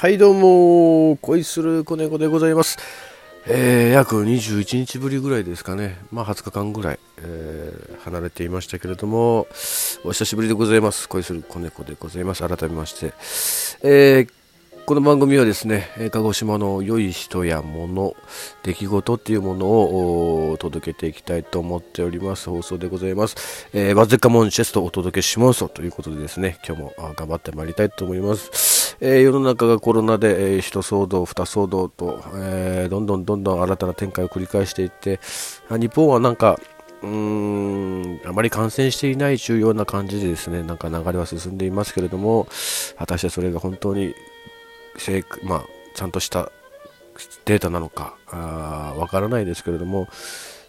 はいどうも恋する子猫でございますえー、約21日ぶりぐらいですかね、まあ、20日間ぐらい、えー、離れていましたけれども、お久しぶりでございます。恋する子猫でございます。改めまして。えー、この番組はですね、鹿児島の良い人や物、出来事っていうものを届けていきたいと思っております。放送でございます。えー、バズカモンチェストをお届けしますということでですね、今日も頑張ってまいりたいと思います。えー、世の中がコロナで、えー、一騒動、二騒動と、えー、どんどんどんどん新たな展開を繰り返していって、日本はなんか、うーんあまり感染していない重要な感じでですねなんか流れは進んでいますけれども果たしてそれが本当に、まあ、ちゃんとしたデータなのかわからないですけれども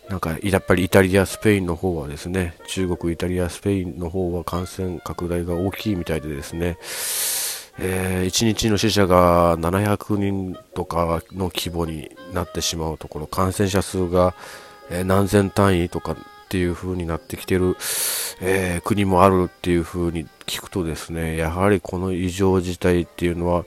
なんかやっぱりイタリア、スペインの方はですね中国、イタリア、スペインの方は感染拡大が大きいみたいでですねえー、1日の死者が700人とかの規模になってしまうところ感染者数が、え、何千単位とかっていう風になってきてる、えー、国もあるっていう風に聞くとですねやはりこの異常事態っていうのは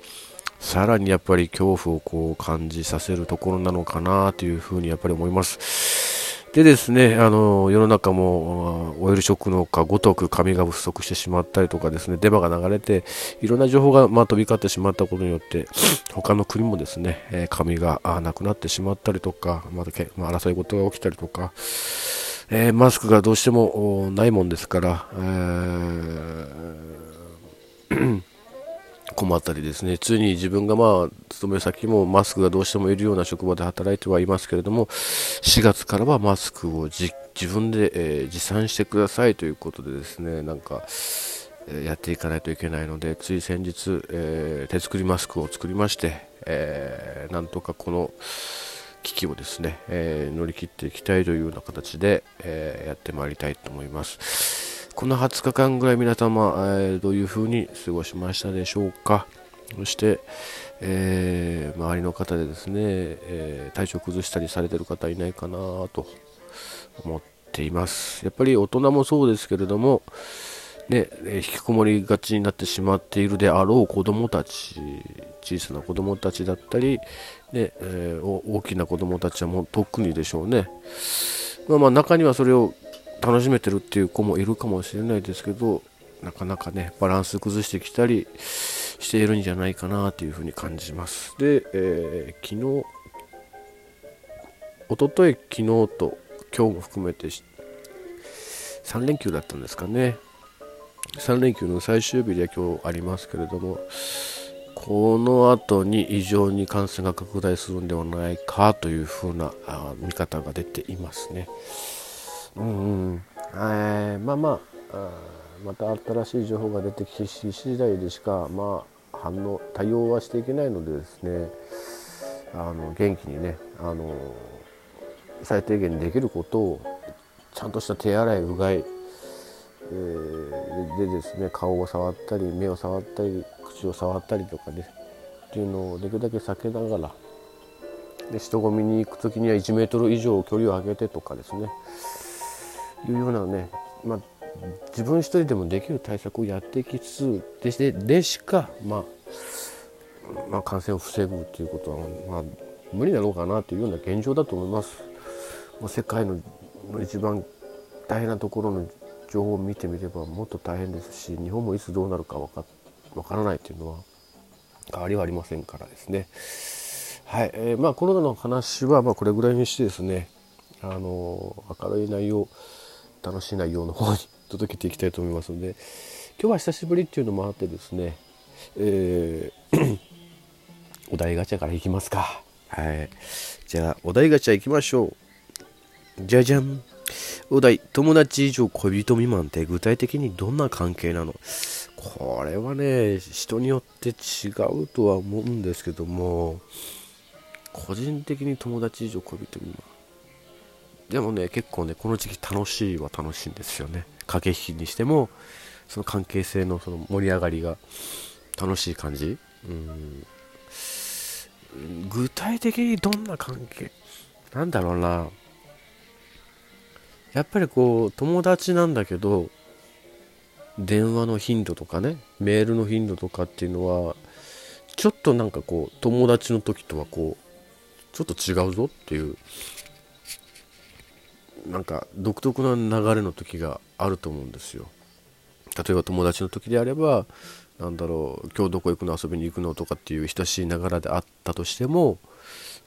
さらにやっぱり恐怖をこう感じさせるところなのかなという風にやっぱり思います。でですね、あの世の中もオイルショックのかごとく紙が不足してしまったりとかですね、デマが流れて、いろんな情報が、まあ、飛び交ってしまったことによって、他の国もですね、え紙がなくなってしまったりとか、またま、争い事が起きたりとか、えー、マスクがどうしてもないもんですから、えー困ったりですね、ついに自分がまあ、勤め先もマスクがどうしてもいるような職場で働いてはいますけれども、4月からはマスクを自分で、えー、持参してくださいということでですね、なんか、やっていかないといけないので、つい先日、えー、手作りマスクを作りまして、えなんとかこの危機をですね、え乗り切っていきたいというような形で、えやってまいりたいと思います。この20日間ぐらい皆様、えー、どういう風に過ごしましたでしょうか。そして、えー、周りの方でですね、えー、体調崩したりされてる方いないかなと思っています。やっぱり大人もそうですけれどもね、引きこもりがちになってしまっているであろう子どもたち小さな子どもたちだったり、ねえー、大きな子どもたちはもう特にでしょうね、まあ、まあ中にはそれを楽しめてるっていう子もいるかもしれないですけどなかなかねバランス崩してきたりしているんじゃないかなというふうに感じますで、えー、昨日おととい昨日と今日も含めて3連休だったんですかね3連休の最終日で今日ありますけれどもこの後に異常に感染が拡大するんではないかというふうな見方が出ていますね。うんうん。えー、まあまあまた新しい情報が出てきし次第でしか、まあ、反応対応はしていけないのでですねあの元気にねあの最低限できることをちゃんとした手洗いうがい、えー、でですね顔を触ったり目を触ったり口を触ったりとかねっていうのをできるだけ避けながらで人混みに行く時には1メートル以上距離を空けてとかですね。いうようなね、まあ、自分一人でもできる対策をやっていきつつでしてでしか、まあ、まあ、感染を防ぐということは、まあ、無理なのかなというような現状だと思います。まあ、世界の一番大変なところの情報を見てみればもっと大変ですし日本もいつどうなるか分か分からないというのは変わりはありませんからですね。はいえーまあ、コロナの話はまあこれぐらいにしてですねあの明るい内容楽しい内容の方に届けていきたいと思いますので今日は久しぶりっていうのもあってですね、えー お題ガチャからいきますか。はい。じゃあ、お題ガチャいきましょう。じゃじゃん。お題、友達以上恋人未満って具体的にどんな関係なの？これはね、人によって違うとは思うんですけども、個人的に友達以上恋人未満。でもね結構ねこの時期楽しいは楽しいんですよね。駆け引きにしてもその関係性のその盛り上がりが楽しい感じ。うん。具体的にどんな関係？なんだろうな。やっぱりこう友達なんだけど電話の頻度とかねメールの頻度とかっていうのはちょっとなんかこう友達の時とはこうちょっと違うぞっていうなんか独特な流れの時があると思うんですよ。例えば友達の時であればなんだろう今日どこ行くの遊びに行くのとかっていう親しいながらであったとしても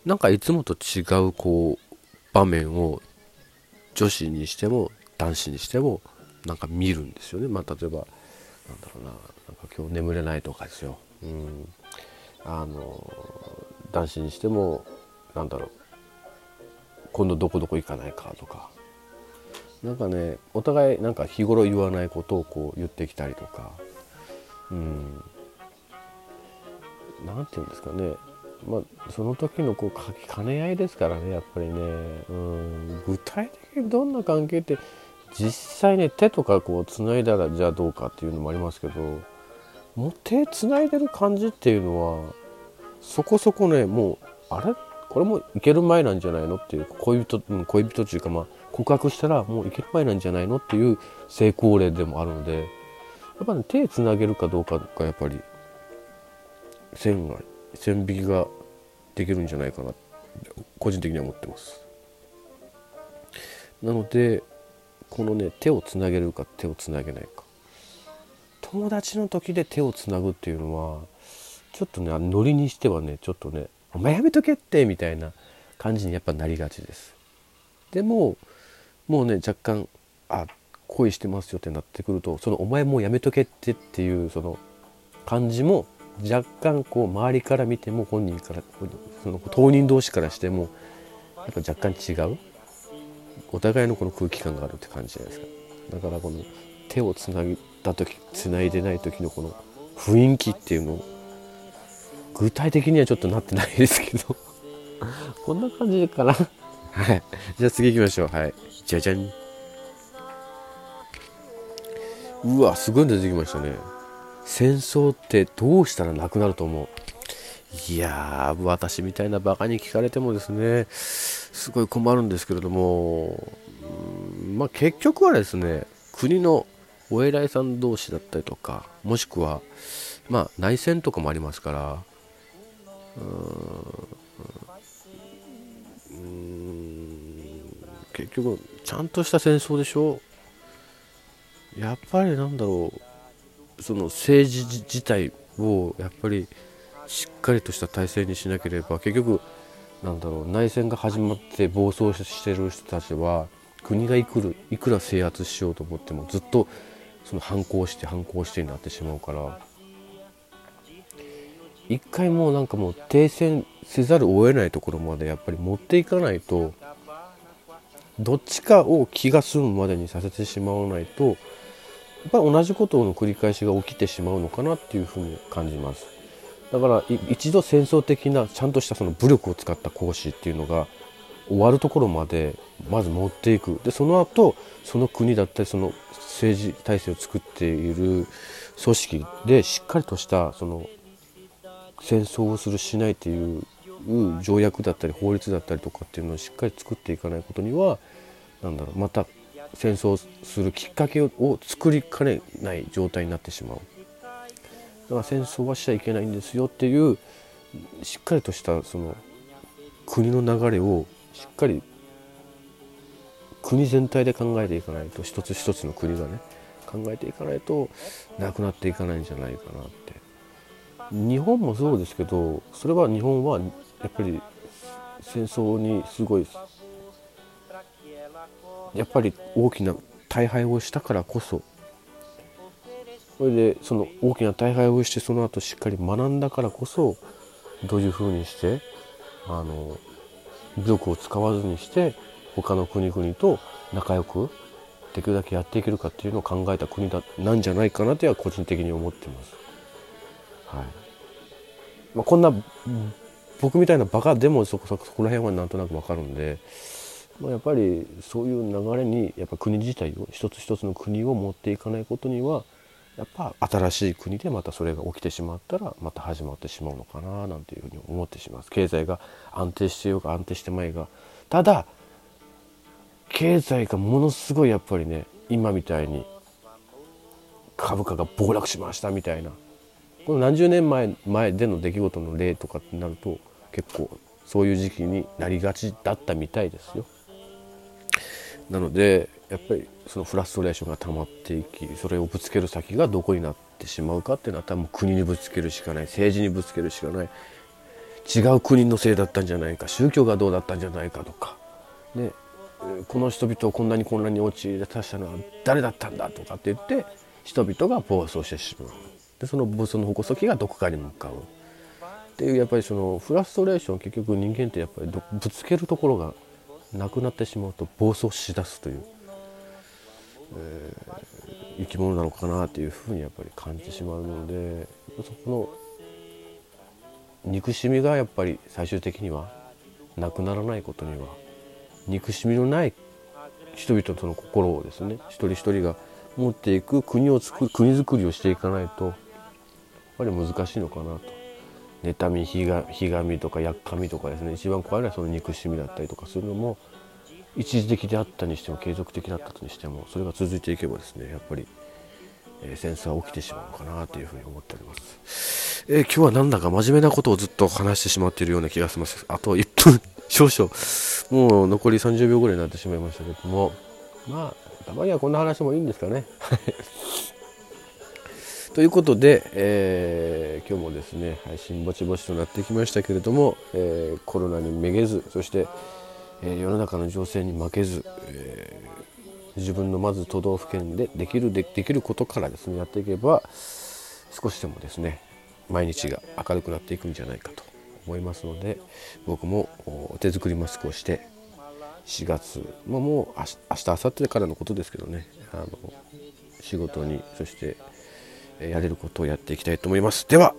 なんかいつもと違うこう場面を女子にしても男子にしてもなんか見るんですよね。まあ例えばなんだろうななんか今日眠れないとかですよ、うん、あの男子にしてもなんだろう今度どこどこ行かないかとか。なんかねお互いなんか日頃言わないことをこう言ってきたりとか。うん。何て言うんですかね。まあその時のこう兼ね合いですからねやっぱりね。うん。具体的にどんな関係って実際ね手とかこうつないだらじゃあどうかっていうのもありますけどもう手つないでる感じっていうのはそこそこねもうあれこれもいける前なんじゃないの？っていう恋人恋人っていうかまあ告白したらもういける前なんじゃないの？っていう成功例でもあるのでやっぱ、ね、手つなげるかどうかがやっぱり線が線引きができるんじゃないかな個人的には思ってます。なのでこのね手をつなげるか手をつなげないか。友達の時で手をつなぐっていうのはちょっとねノリにしてはねちょっとね「お前やめとけって!」みたいな感じにやっぱなりがちですでももうね若干あ恋してますよってなってくるとその「お前もうやめとけって」っていうその感じも若干こう周りから見ても本人からその当人同士からしてもやっぱ若干違うお互いのこの空気感があるって感じじゃないですかだからこの手をつないだ時つないでない時のこの雰囲気っていうのを具体的にはちょっとなってないですけど。こんな感じかな。はい。じゃあ次行きましょう。はい。じゃじゃん。うわすごい出てきましたね。戦争ってどうしたらなくなると思う？いやー私みたいなバカに聞かれてもですねすごい困るんですけれども、まあ、結局はですね国のお偉いさん同士だったりとかもしくは、まあ、内戦とかもありますからうん。結局ちゃんとした戦争でしょ。やっぱりなんだろうその政治自体をやっぱりしっかりとした体制にしなければ結局なんだろう内戦が始まって暴走してる人たちは国がいくるいくら制圧しようと思ってもずっとその反抗して反抗してになってしまうから一回もうなんかもう停戦せざるを得ないところまでやっぱり持っていかないとどっちかを気が済むまでにさせてしまわないとやっぱり同じことの繰り返しが起きてしまうのかなっていうふうに感じます。だから一度戦争的なちゃんとしたその武力を使った行使っていうのが終わるところまでまず持っていくでその後その国だったりその政治体制を作っている組織でしっかりとしたその戦争をするしないっていう条約だったり法律だったりとかっていうのをしっかり作っていかないことにはなんだろうまた戦争するきっかけを作りかねない状態になってしまう。だから戦争はしちゃいけないんですよっていうしっかりとしたその国の流れをしっかり国全体で考えていかないと一つ一つの国がね考えていかないとなくなっていかないんじゃないかなって日本もそうですけどそれは日本はやっぱり戦争にすごいやっぱり大きな大敗をしたからこそそれでその大きな大敗をしてその後しっかり学んだからこそどういうふうにしてあの武力を使わずにして他の国々と仲良くできるだけやっていけるかっていうのを考えた国だなんじゃないかなとは個人的に思ってます。はい。まあ、こんな僕みたいなバカでもそこそこら辺はなんとなく分かるんで、まあ、やっぱりそういう流れにやっぱ国自体を一つ一つの国を持っていかないことにはやっぱ新しい国でまたそれが起きてしまったらまた始まってしまうのかななんていうふうに思ってしまいます。経済が安定してようが安定してまいが。ただ経済がものすごいやっぱりね今みたいに株価が暴落しましたみたいなこの何十年前前での出来事の例とかってなると結構そういう時期になりがちだったみたいですよ。なのでやっぱりそのフラストレーションが溜まっていきそれをぶつける先がどこになってしまうかっていうのは多分国にぶつけるしかない政治にぶつけるしかない違う国のせいだったんじゃないか宗教がどうだったんじゃないかとか、ね、この人々をこんなに混乱に陥れさせたのは誰だったんだとかって言って人々が暴走してしまうでその暴走の矛先がどこかに向かう。っていうやっぱりそのフラストレーション結局人間ってやっぱりぶつけるところがなくなってしまうと暴走しだすという、えー、生き物なのかなっていうふうにやっぱり感じてしまうのでそこの憎しみがやっぱり最終的にはなくならないことには憎しみのない人々との心をですね一人一人が持っていく国を作る国づくりをしていかないとぱり難しいのかなと。妬みひがひがみとかやっかみとかですね。一番怖いのはその憎しみだったりとかするのも一時的であったにしても継続的だったにしてもそれが続いていけばですねやっぱり、えー、戦争は起きてしまうのかなというふうに思っております、えー、今日はなんだか真面目なことをずっと話してしまっているような気がします。あと1分。少々。もう残り30秒ぐらいになってしまいましたけども。まあたまにはこんな話もいいんですかね。ということで、えー、今日もですね配信ぼちぼちとなってきましたけれども、えー、コロナにめげずそして、えー、世の中の情勢に負けず、え自分のまず都道府県でできるでできることからですねやっていけば少しでもですね毎日が明るくなっていくんじゃないかと思いますので僕も手作りマスクをして4月ももう明日明後日からのことですけどねあの仕事にそしてやれることをやっていきたいと思います。では